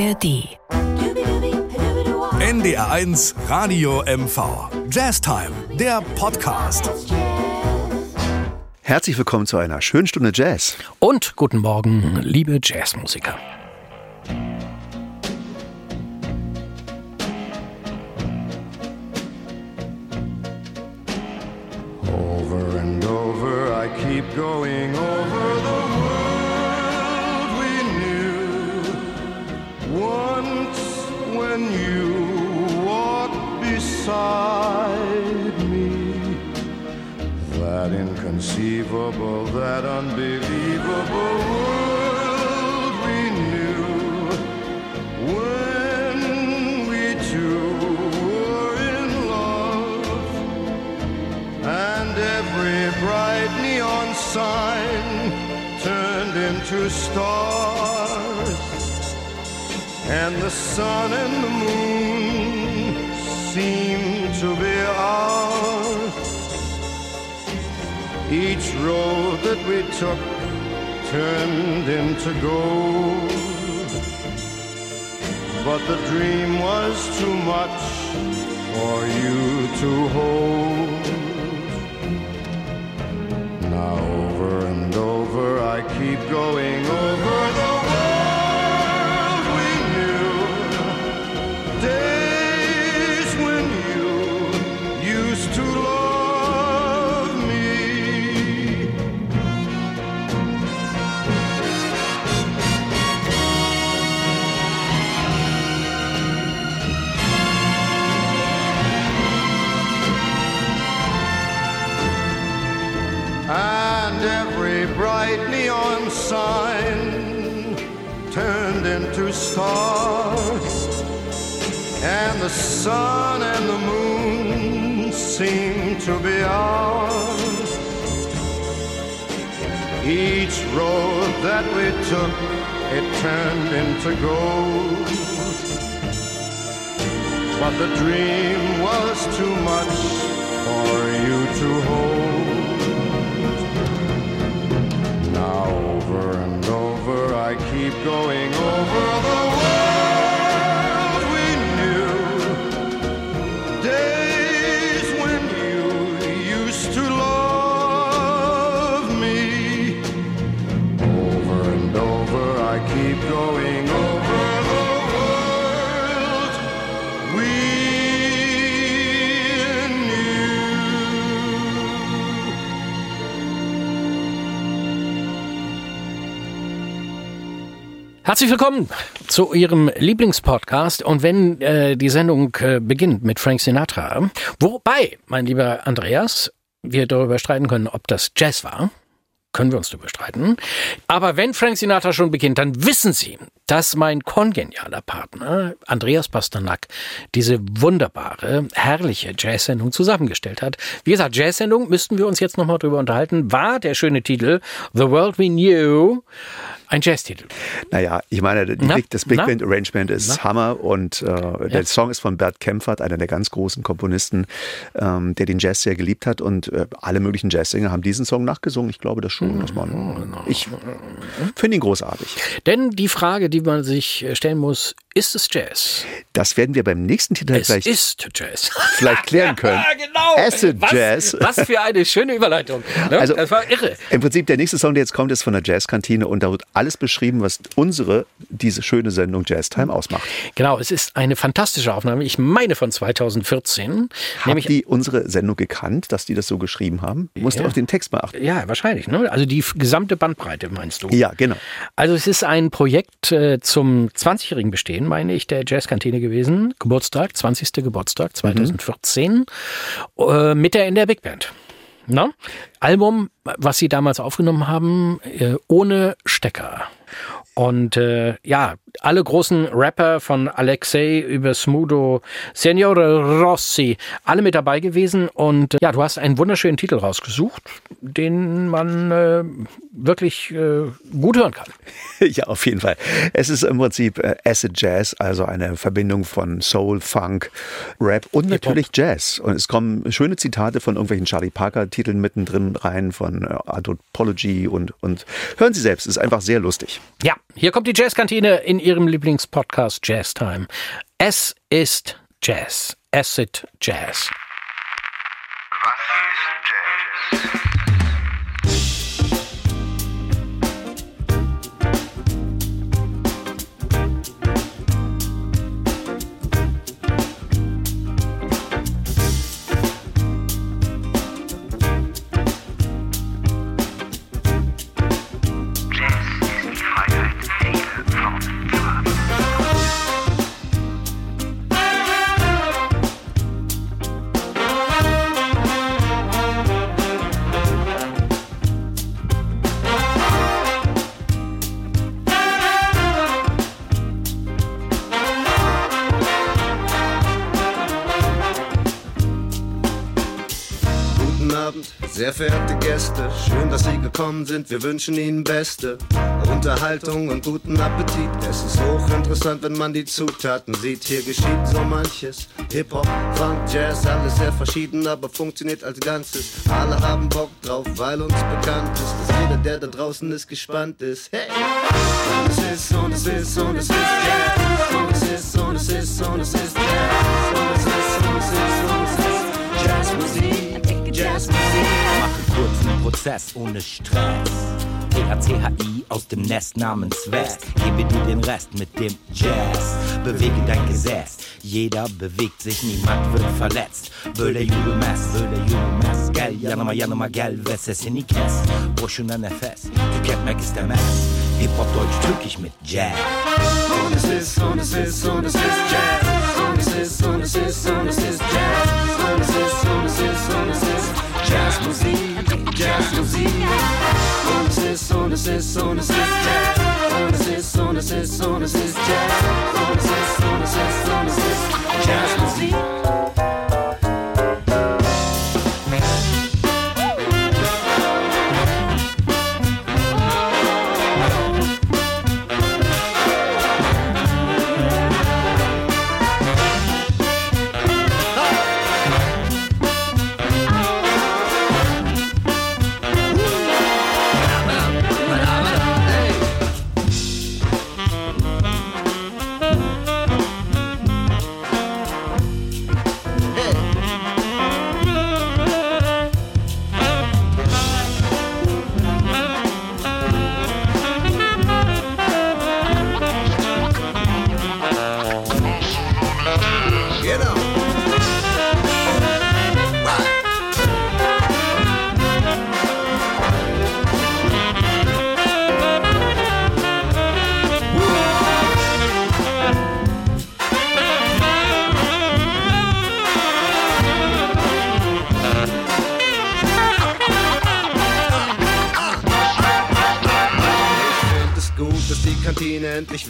ARD. NDR1 Radio MV. Jazztime, der Podcast. Herzlich willkommen zu einer schönen Stunde Jazz. Und guten Morgen, liebe Jazzmusiker. Over and over, I keep going over beside me, that inconceivable, that unbelievable world we knew. When we two were in love. And every bright neon sign turned into stars. And the sun and the moon seemed to be ours. Each road that we took turned into gold. But the dream was too much for you to hold. Now over and over I keep going over the that we took, it turned into gold. But the dream was too much for you to hold. Now over and over I keep going over Herzlich willkommen zu Ihrem Lieblingspodcast. Und wenn äh, die Sendung äh, beginnt mit Frank Sinatra, wobei, mein lieber Andreas, wir darüber streiten können, ob das Jazz war, können wir uns darüber streiten. Aber wenn Frank Sinatra schon beginnt, dann wissen Sie, dass mein kongenialer Partner Andreas Pasternak diese wunderbare, herrliche Jazz-Sendung zusammengestellt hat. Wie gesagt, Jazz-Sendung müssten wir uns jetzt nochmal drüber unterhalten. War der schöne Titel The World We Knew ein Jazztitel? Naja, ich meine, die Na? Big, das Big Na? Band Arrangement ist Na? Hammer und äh, der Song ist von Bert Kempfert, einer der ganz großen Komponisten, ähm, der den Jazz sehr geliebt hat und äh, alle möglichen Jazzsänger haben diesen Song nachgesungen. Ich glaube das schon. Dass man, ich finde ihn großartig. Denn die Frage, die man sich äh, stellen muss, ist es Jazz? Das werden wir beim nächsten Titel Es vielleicht, ist Jazz. vielleicht klären können. Ja, genau. Acid was, Jazz. Was für eine schöne Überleitung. Ne? Also- das war irre. Im Prinzip der nächste Song, der jetzt kommt, ist von der Jazzkantine und da wird alles beschrieben, was unsere, diese schöne Sendung Jazz Time ausmacht. Genau, es ist eine fantastische Aufnahme. Ich meine von 2014. Habt nämlich, die unsere Sendung gekannt, dass die das so geschrieben haben? Musst du Ja. auf den Text beachten. ja, wahrscheinlich. Ne? Also die gesamte Bandbreite meinst du? Ja, genau. Also es ist ein Projekt äh, zum 20-jährigen Bestehen, meine ich, der Jazzkantine gewesen. Geburtstag, 20. Geburtstag 2014 äh, mit der in der Big Band. Na? Album, was sie damals aufgenommen haben, äh, ohne Stecker. Und äh, ja, alle großen Rapper von Alexei über Smudo, Signore Rossi, alle mit dabei gewesen. Und äh, ja, du hast einen wunderschönen Titel rausgesucht, den man äh, wirklich äh, gut hören kann. Ja, auf jeden Fall. Es ist im Prinzip äh, Acid Jazz, also eine Verbindung von Soul, Funk, Rap und natürlich Jazz. Und es kommen schöne Zitate von irgendwelchen Charlie Parker-Titeln mittendrin rein, von äh, Anthropology und, und hören Sie selbst, es ist einfach sehr lustig. Ja, Hier kommt die Jazzkantine in ihrem Lieblingspodcast Jazz Time. Es ist Jazz. Acid Jazz. Was ist Jazz? Sehr verehrte Gäste. Schön, dass Sie gekommen sind. Wir wünschen Ihnen beste Unterhaltung und guten Appetit. Es ist hochinteressant, wenn man die Zutaten sieht. Hier geschieht so manches. Hip-Hop, Funk, Jazz, alles sehr verschieden, aber funktioniert als Ganzes. Alle haben Bock drauf, weil uns bekannt ist, dass jeder, der da draußen ist, gespannt ist. Hey! Und es ist, und es ist, und es ist Jazz. Und es ist, und es ist, und es ist Jazz. Prozess ohne Stress. THCHI aus dem Nest namens West. Gebe dir den Rest mit dem Jazz. Bewege dein Gesäß. Jeder bewegt sich, niemand wird verletzt. Böyle yürümez, böyle yürümez. Gel yanıma yanıma gel ve sesini kes. Boşuna nefes, tüketmek istemez. Hip Hop Deutsch türkisch mit Jazz. Und es ist, und es ist, und es ist Jazz. Und es ist, und es ist, und es ist Jazz. Und es ist, und es ist, und es ist Jazzmusik, Jazzmusik. Und es ist, und es ist, und es ist Jazz. Und es ist, und es ist, und es ist Jazz. Und es ist, und es ist, und es ist Jazzmusik. Genau.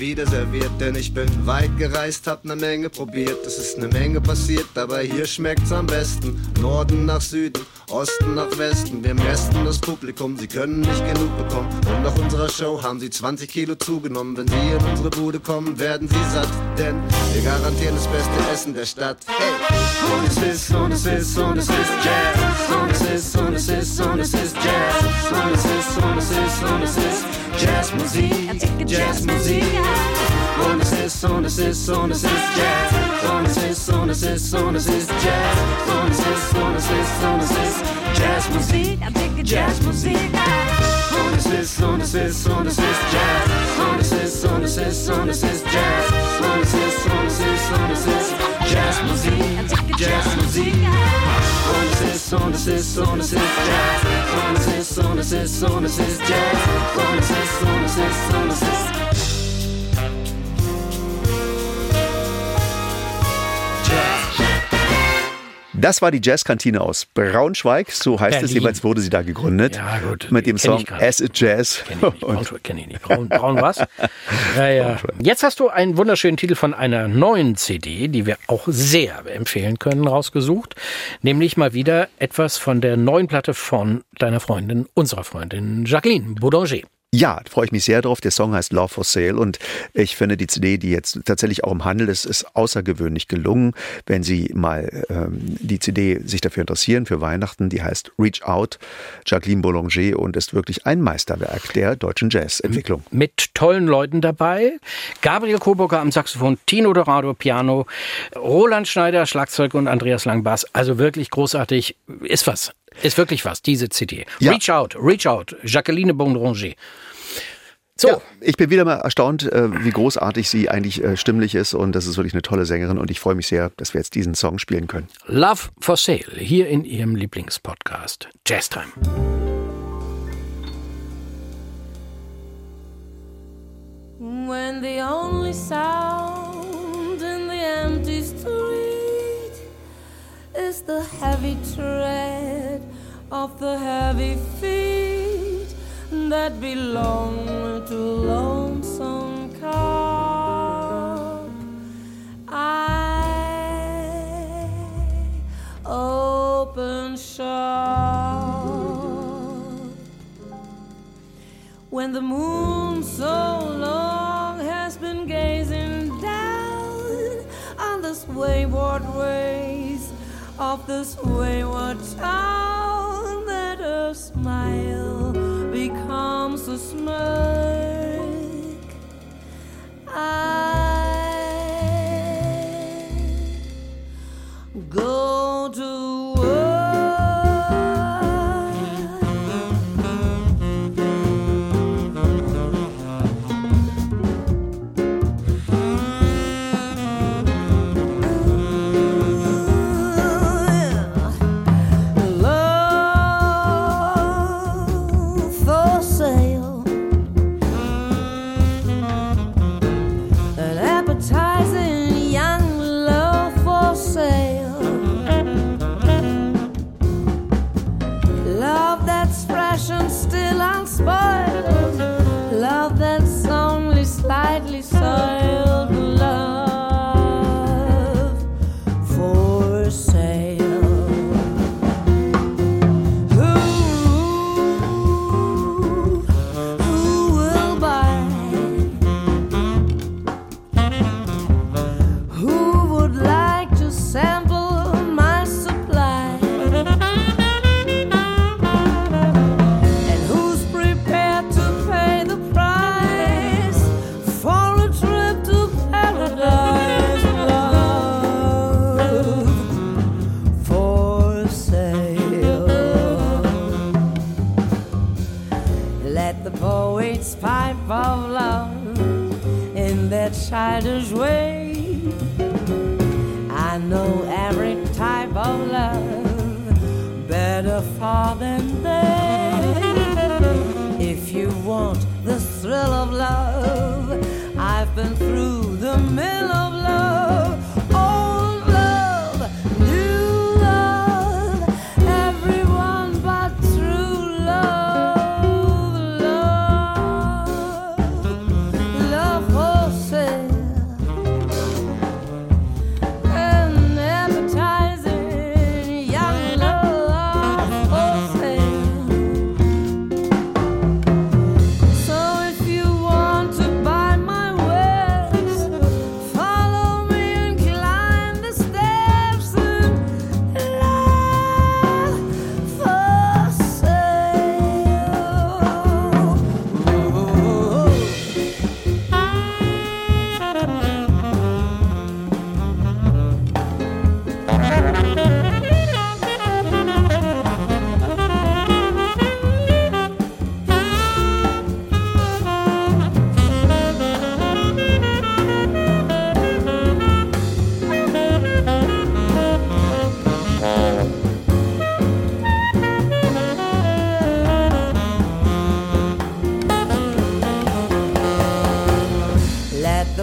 Wieder serviert, denn ich bin weit gereist, hab ne Menge probiert. Es ist ne Menge passiert, aber hier schmeckt's am besten. Norden nach Süden, Osten nach Westen. Wir mästen das Publikum, sie können nicht genug bekommen. Und nach unserer Show haben sie 20 Kilo zugenommen. Wenn sie in unsere Bude kommen, werden sie satt, denn wir garantieren das beste Essen der Stadt. Hey! Und es ist, und es ist, und es ist Jazz. Und es ist, und es ist, und es ist Jazz. Und es ist, und es ist, und es ist Jazzmusik, Jazzmusik. Und es ist, und es ist, und es ist Jazz. Und es ist, und es ist, und es ist Jazz. Und es ist, und es ist, und es ist Jazzmusik, Jazzmusik. Und es ist, und es ist, und es ist Jazz. Und es ist, und es ist, und es ist Jazz. Und es ist, und es ist, und es ist Jazzmusik, Jazzmusik. Und es ist, und es ist, und es ist Jazz. Und es ist, und es ist, und es ist Jazz. Und es ist, und es ist, und es ist Das war die Jazzkantine aus Braunschweig, so heißt es Berlin. jeweils, wurde sie da gegründet. Ja, gut. Mit dem Kenn Song nicht. Acid Jazz. Kenn ich nicht. Braunschweig kenne ich nicht. Braun, Braun was? Ja, ja. Jetzt hast du einen wunderschönen Titel von einer neuen CD, die wir auch sehr empfehlen können, rausgesucht. Nämlich mal wieder etwas von der neuen Platte von deiner Freundin, unserer Freundin Jacqueline Boulanger. Ja, freue ich mich sehr drauf. Der Song heißt Love for Sale und ich finde die CD, die jetzt tatsächlich auch im Handel ist, ist außergewöhnlich gelungen. Wenn Sie mal ähm, die CD sich dafür interessieren, für Weihnachten, die heißt Reach Out, Jacqueline Boulanger und ist wirklich ein Meisterwerk der deutschen Jazzentwicklung. Mit tollen Leuten dabei. Gabriel Koburger am Saxophon, Tino Dorado Piano, Roland Schneider Schlagzeug und Andreas Langbass. Also wirklich großartig. Ist was. Ist wirklich was, diese CD. Ja. Reach Out, Reach Out, Jacqueline Boulanger. So, Ja, ich bin wieder mal erstaunt, äh, wie großartig sie eigentlich äh, stimmlich ist und das ist wirklich eine tolle Sängerin und ich freue mich sehr, dass wir jetzt diesen Song spielen können. Love for Sale, hier in Ihrem Lieblingspodcast. Jazz Time. When the only sound in the empty street is the heavy tread of the heavy feet that belong to lonesome cop, I open shop when the moon so long has been gazing down on this wayward ways of this wayward town that a smile becomes a smirk. I of love in that childish way. I know every type of love better far than they. If you want the thrill of love, I've been through the mill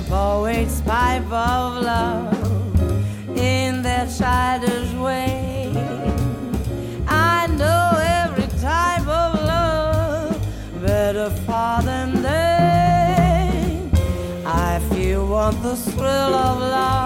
the poets pipe of love in their childish way. I know every type of love better far than they. If you want the thrill of love,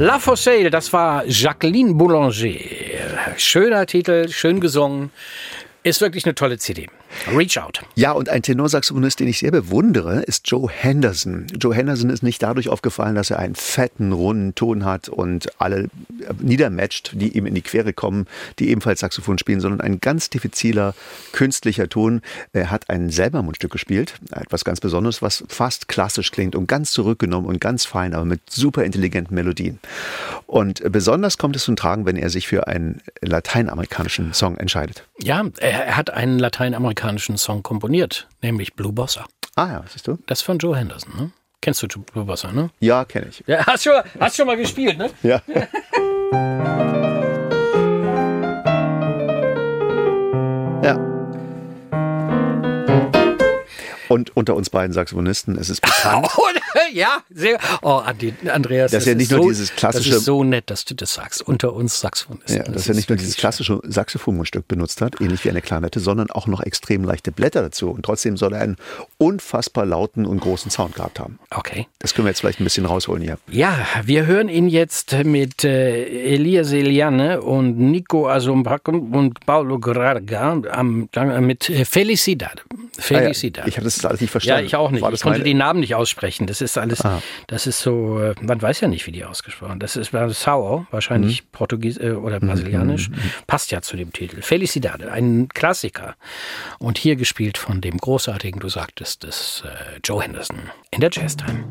La for Sale, das war Jacqueline Boulanger. Schöner Titel, schön gesungen. Ist wirklich eine tolle CD. Reach Out. Ja, und ein Tenorsaxophonist, den ich sehr bewundere, ist Joe Henderson. Joe Henderson ist nicht dadurch aufgefallen, dass er einen fetten, runden Ton hat und alle niedermatcht, die ihm in die Quere kommen, die ebenfalls Saxophon spielen, sondern ein ganz diffiziler, künstlicher Ton. Er hat ein selber Mundstück gespielt, etwas ganz Besonderes, was fast klassisch klingt und ganz zurückgenommen und ganz fein, aber mit super intelligenten Melodien. Und besonders kommt es zum Tragen, wenn er sich für einen lateinamerikanischen Song entscheidet. Ja, er er hat einen lateinamerikanischen Song komponiert, nämlich Blue Bossa. Ah ja, siehst du? Das ist von Joe Henderson, ne? Kennst du Blue Bossa, ne? Ja, kenne ich. Ja, hast schon, hast schon mal gespielt, ne? Ja. Und unter uns beiden Saxophonisten, es ist bekannt, ja, sehr. Oh, Andreas, Das ist ja nicht nur dieses klassische- Das ist so nett, dass du das sagst. Unter uns Saxophonisten. ja, dass er nicht nur dieses klassische Saxophonmundstück benutzt hat, ähnlich wie eine Klarnette, sondern auch noch extrem leichte Blätter dazu. Und trotzdem soll er einen unfassbar lauten und großen Sound gehabt haben. Okay. Das können wir jetzt vielleicht ein bisschen rausholen hier. Ja, wir hören ihn jetzt mit äh, Elia Seliane und Nico Asombracken und Paulo Graga am, mit äh, Felicidad. Ah ja, Felicidad. ich hatte das alles nicht Ja, verstanden. ich auch nicht. Ich das konnte meine- die Namen nicht aussprechen. Das ist alles, Ah. das ist so, äh, man weiß ja nicht, wie die ausgesprochen. Das ist war Sao, wahrscheinlich Mhm. Portugies äh, oder Brasilianisch. Passt ja zu dem Titel. Felicidad, ein Klassiker. Und hier gespielt von dem großartigen, du sagtest, des äh, Joe Henderson in der Jazztime.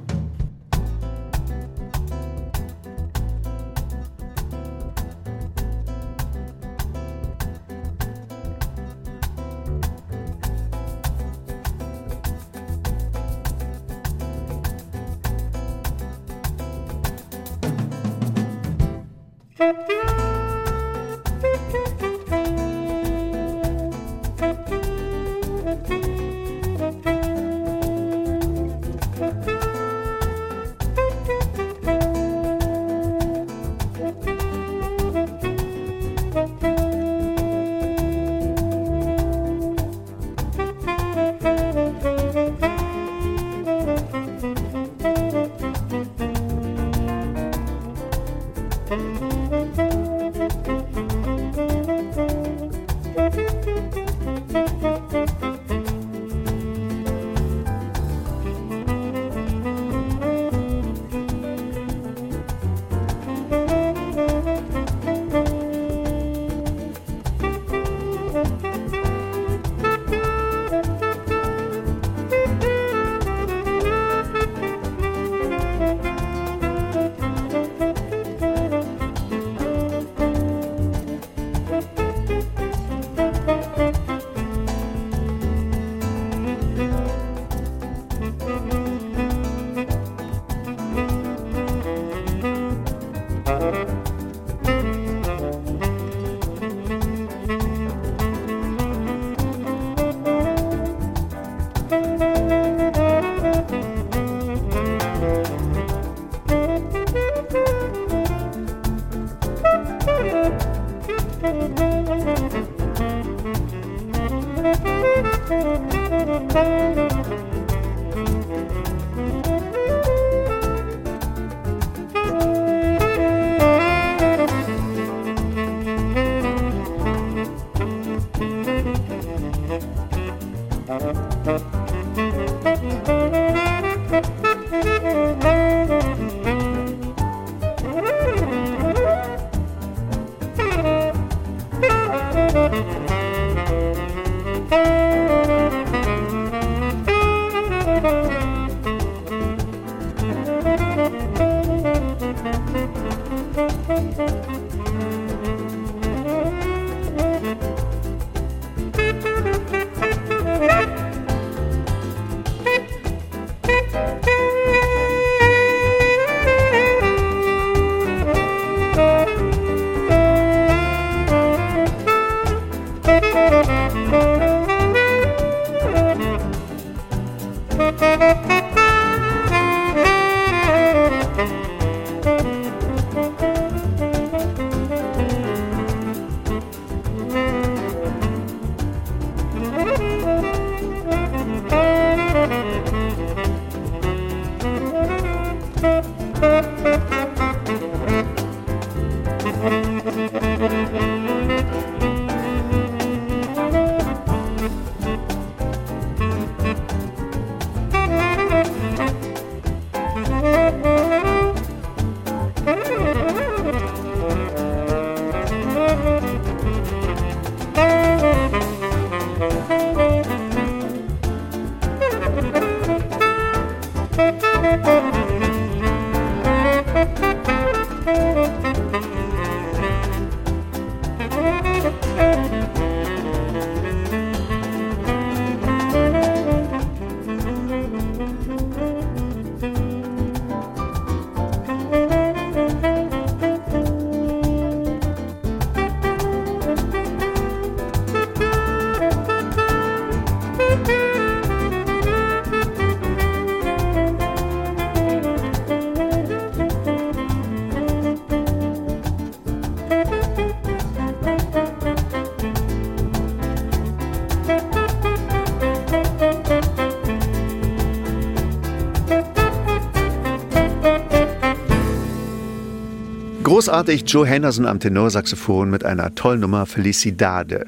Großartig Joe Henderson am Tenorsaxophon mit einer tollen Nummer Felicidade.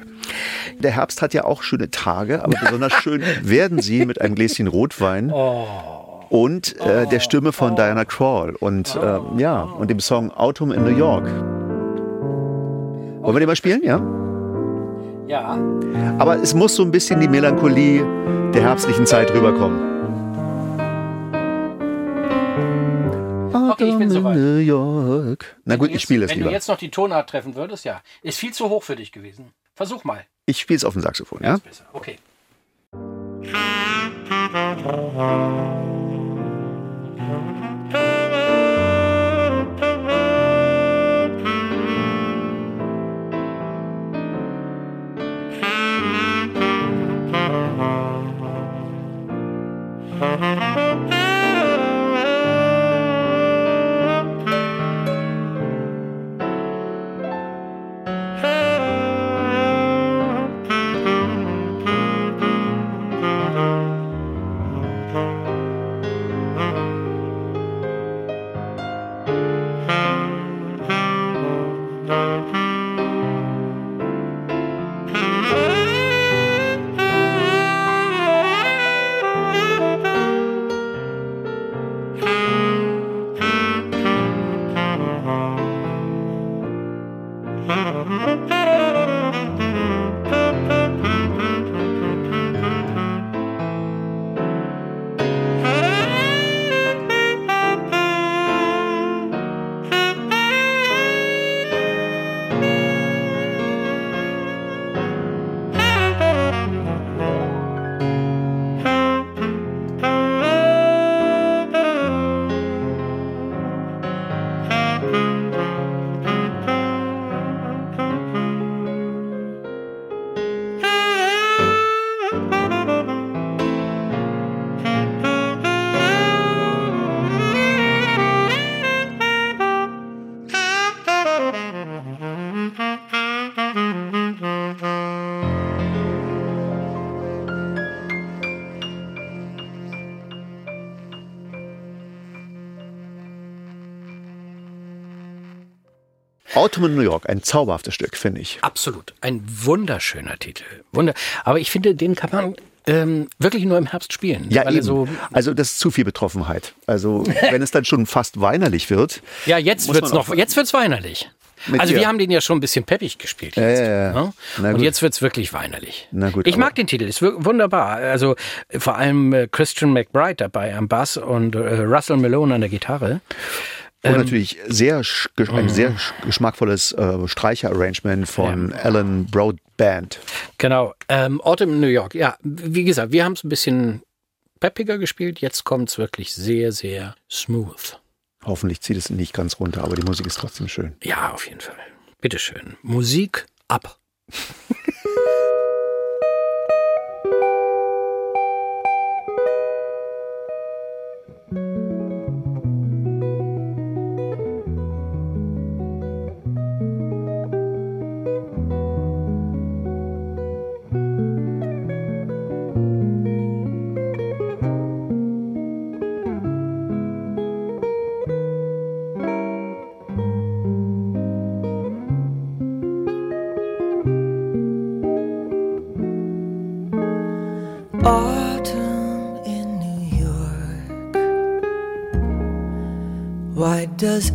Der Herbst hat ja auch schöne Tage, aber besonders schön werden sie mit einem Gläschen Rotwein. Und äh, der Stimme von Diana Krall und äh, ja, und dem Song Autumn in New York. Wollen wir den mal spielen, ja? Ja. Aber es muss so ein bisschen die Melancholie der herbstlichen Zeit rüberkommen. New York. Na gut, Wenn ich spiele es Wenn lieber. du jetzt noch die Tonart treffen würdest, ja. Ist viel zu hoch für dich gewesen. Versuch mal. Ich spiele es auf dem Saxophon, ja? Ist besser. Okay. Autumn in New York, ein zauberhaftes Stück, finde ich. Absolut. Ein wunderschöner Titel. Wunder. Aber ich finde, den kann man ähm, wirklich nur im Herbst spielen. Ja, eben. so. also das ist zu viel Betroffenheit. Also wenn es dann schon fast weinerlich wird. Ja, jetzt wird's man noch, jetzt wird's weinerlich. Also dir. wir haben den ja schon ein bisschen peppig gespielt Ja, jetzt. ja, ja. ne? Und jetzt wird's wirklich weinerlich. Na gut, ich mag den Titel, ist wunderbar. Also vor allem äh, Christian McBride dabei am Bass und äh, Russell Malone an der Gitarre. Und natürlich sehr ein sehr sch- geschmackvolles äh, Streicherarrangement von Alan Broadband. Genau. Ähm, Autumn in New York. Ja, wie gesagt, wir haben es ein bisschen peppiger gespielt. Jetzt kommt's wirklich sehr, sehr smooth. Hoffentlich zieht es nicht ganz runter, aber die Musik ist trotzdem schön. Ja, auf jeden Fall. Bitteschön. Musik ab.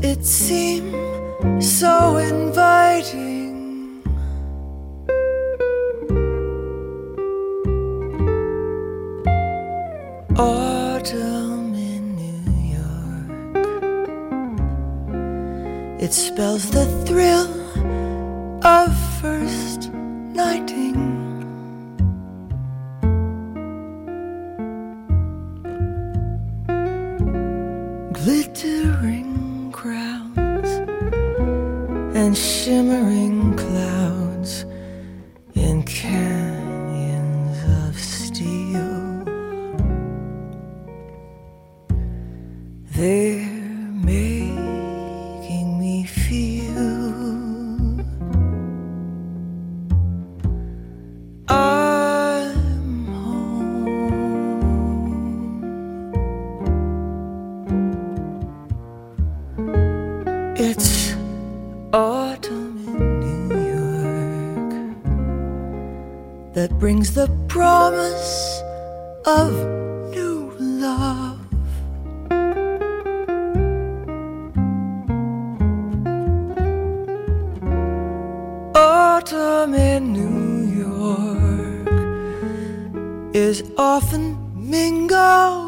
it seem the promise of new love. Autumn in New York is often mingled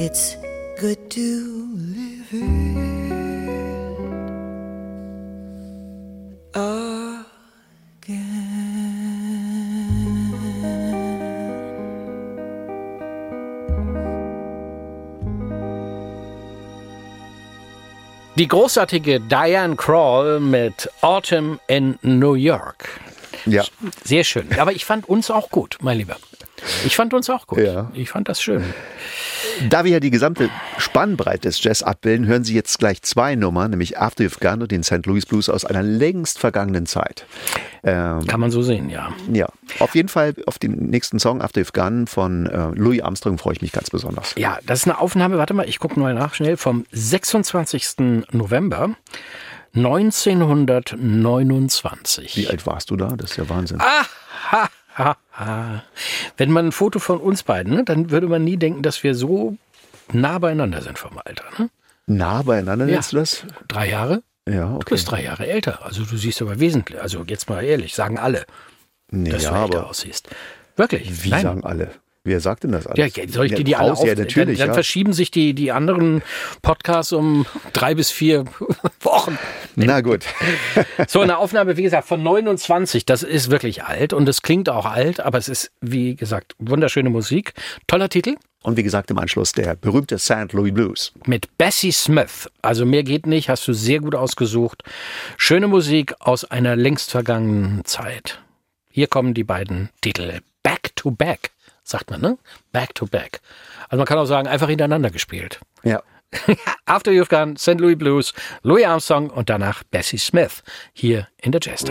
It's good to live it again. Die großartige Diane Krall mit Autumn in New York. Ja. Sehr schön. Aber ich fand uns auch gut, mein Lieber. Ich fand uns auch gut. Ja. Ich fand das schön. Da wir ja die gesamte Spannbreite des Jazz abbilden, hören Sie jetzt gleich zwei Nummern, nämlich After You've Gone und den St. Louis Blues aus einer längst vergangenen Zeit. Ähm, Kann man so sehen, ja. ja, auf jeden Fall auf den nächsten Song After You've Gone von äh, Louis Armstrong freue ich mich ganz besonders. Ja, das ist eine Aufnahme, warte mal, ich gucke mal nach schnell, vom 26. November 1929. Wie alt warst du da? Das ist ja Wahnsinn. Ha, ha, ha. Wenn man ein Foto von uns beiden, ne, dann würde man nie denken, dass wir so nah beieinander sind vom Alter. Ne? Nah beieinander Ja. nennst du das? Drei Jahre? Ja, Du okay. bist drei Jahre älter. Also du siehst aber wesentlich, also jetzt mal ehrlich, sagen alle, Nee, dass ja, du älter aussiehst. Wirklich? wie Nein. sagen alle? Wer sagt denn das alles? Ja, soll ich dir die alle auf, Ja, natürlich, dann, dann ja. verschieben sich die, die anderen Podcasts um drei bis vier Wochen. Na gut. So eine Aufnahme, wie gesagt, von 29, das ist wirklich alt und es klingt auch alt, aber es ist, wie gesagt, wunderschöne Musik. Toller Titel Und wie gesagt, im Anschluss der berühmte St. Louis Blues. mit Bessie Smith. Also mehr geht nicht, hast du sehr gut ausgesucht. Schöne Musik aus einer längst vergangenen Zeit. Hier kommen die beiden Titel Back to Back, sagt man, ne? Back to Back. Also man kann auch sagen, einfach hintereinander gespielt. Ja. After You've Gone, St. Louis Blues, Louis Armstrong und danach Bessie Smith hier in der Jazz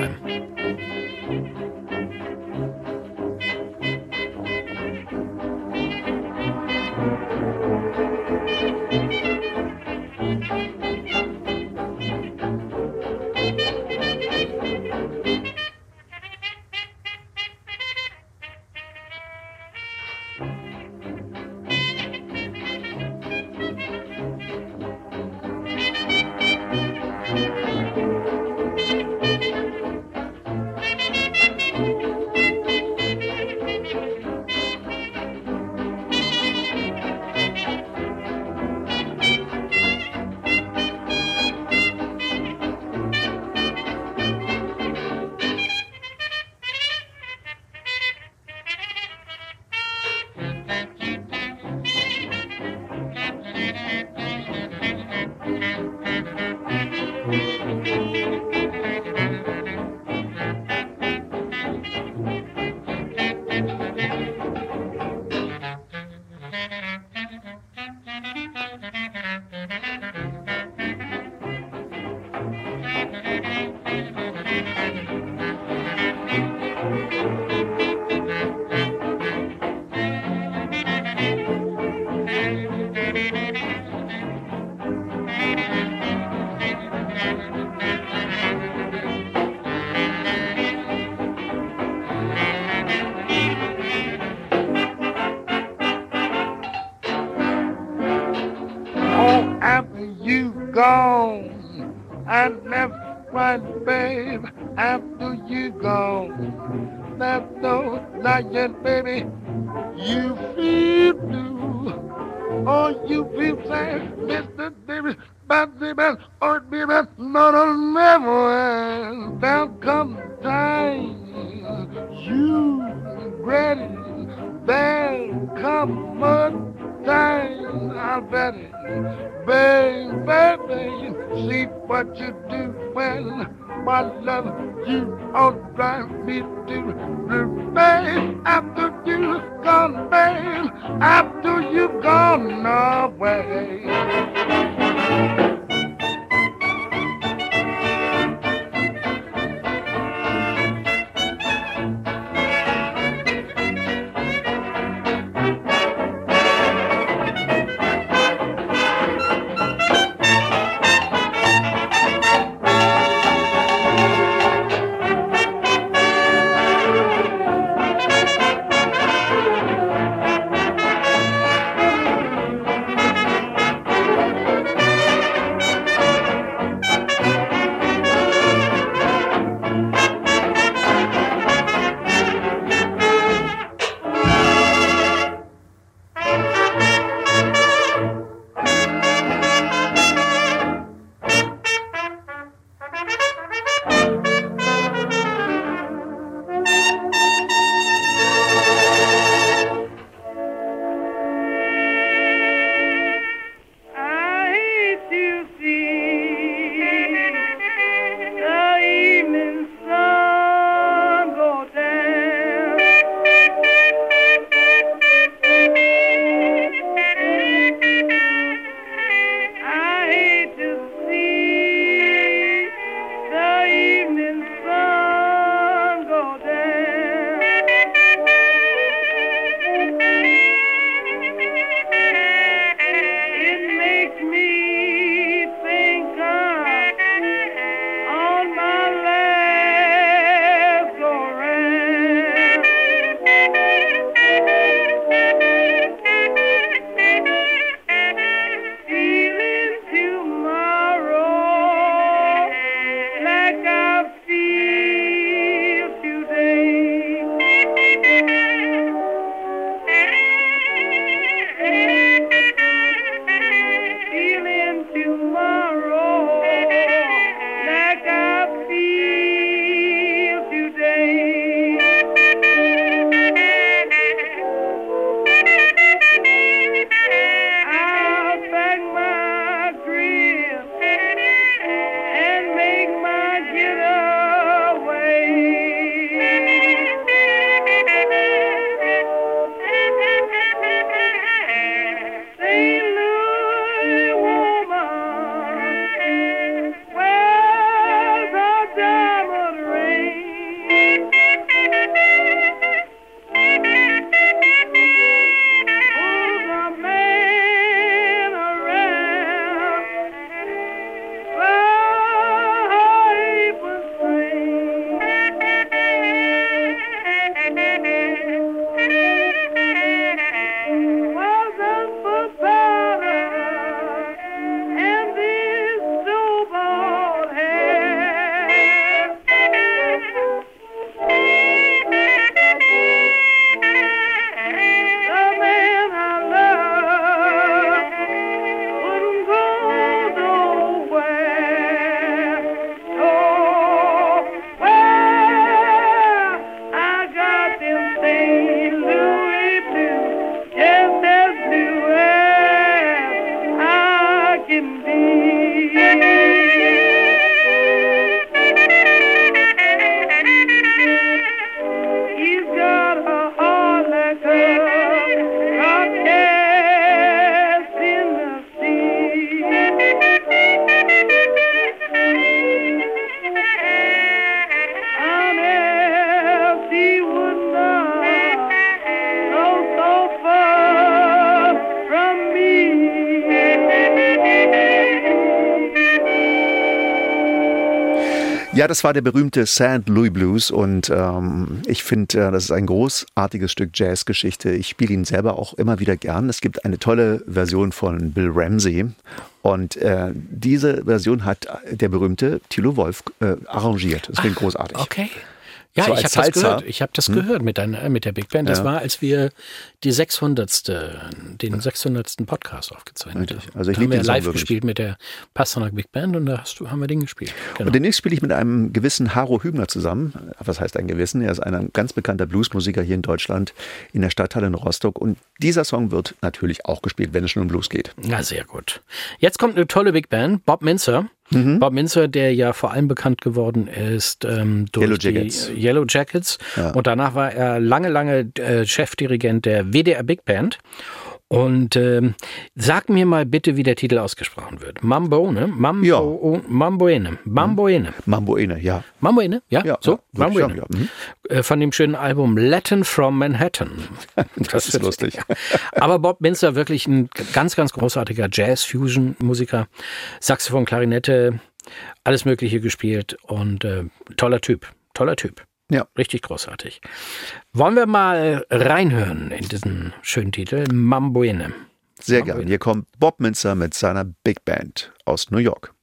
Or be best, not a never. There'll come time. You ready? There'll come a time. I bet it. Baby, baby, see what you do when my love you all drive me to the babe. After you gone, babe, after you gone away. Ja, das war der berühmte St. Louis Blues und ähm, ich finde, äh, das ist ein großartiges Stück Jazzgeschichte. Ich spiele ihn selber auch immer wieder gern. Es gibt eine tolle Version von Bill Ramsey und äh, diese Version hat der berühmte Thilo Wolf äh, arrangiert. Das klingt großartig. Okay. Ja, So ich habe das gehört. Ich habe das gehört mit, deiner, mit der Big Band. Das Ja. war, als wir die 600. den 600. Podcast aufgezeichnet Richtig. haben. Also ich da haben wir live wirklich. gespielt mit der Pasternak Big Band und da hast du, haben wir den gespielt. Genau. Und demnächst spiele ich mit einem gewissen Haro Hübner zusammen. Was heißt ein gewissen? Er ist ein ganz bekannter Bluesmusiker hier in Deutschland in der Stadthalle in Rostock. Und dieser Song wird natürlich auch gespielt, wenn es schon um Blues geht. Na, sehr gut. Jetzt kommt eine tolle Big Band, Bob Minzer. Mhm. Bob Minzer, der ja vor allem bekannt geworden ist ähm, durch Yellow die Jackets. Yellow Jackets. Und danach war er lange, lange äh, Chefdirigent der WDR Big Band. Und ähm, sag mir mal bitte, wie der Titel ausgesprochen wird. Mamboene? Mambo, Ja. Mamboene. Mamboene. Mamboene, ja. Mamboene? Ja, Ja, so? ja, Mamboene. sagen, ja. Mhm. Äh, Von dem schönen Album Latin from Manhattan. Das ist lustig. Aber Bob Minster wirklich ein ganz, ganz großartiger Jazz-Fusion-Musiker. Saxophon, Klarinette, alles Mögliche gespielt und äh, toller Typ. Toller Typ. Ja. Richtig großartig. Wollen wir mal reinhören in diesen schönen Titel? Mamboene. Sehr gern. Hier kommt Bob Minzer mit seiner Big Band aus New York.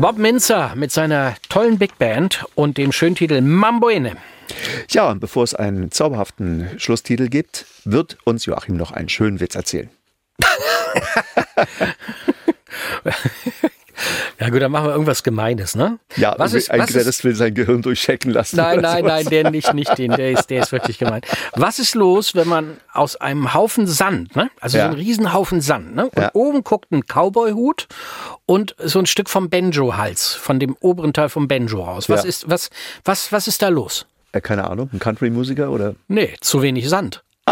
Bob Minzer mit seiner tollen Big Band und dem schönen Titel Mamboine. Ja, und bevor es einen zauberhaften Schlusstitel gibt, wird uns Joachim noch einen schönen Witz erzählen. Ja gut, dann machen wir irgendwas Gemeines, ne? Ja, was ist, ein was will sein Gehirn durchchecken lassen. Nein, nein, sowas. nein, der nicht, nicht den, der ist, der ist wirklich gemein. Was ist los, wenn man aus einem Haufen Sand, ne? Also Ja. so ein Riesenhaufen Sand, ne? Und Ja. oben guckt ein Cowboy-Hut und so ein Stück vom Banjo-Hals, von dem oberen Teil vom Banjo raus. Was Ja. ist, was, was, was ist da los? Äh, keine Ahnung, ein Country-Musiker oder Nee, zu wenig Sand.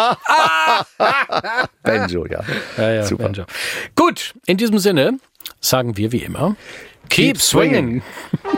Banjo, ja. Ja, ja, Super. Banjo. Gut, in diesem Sinne sagen wir wie immer, keep, Keep swinging. swinging.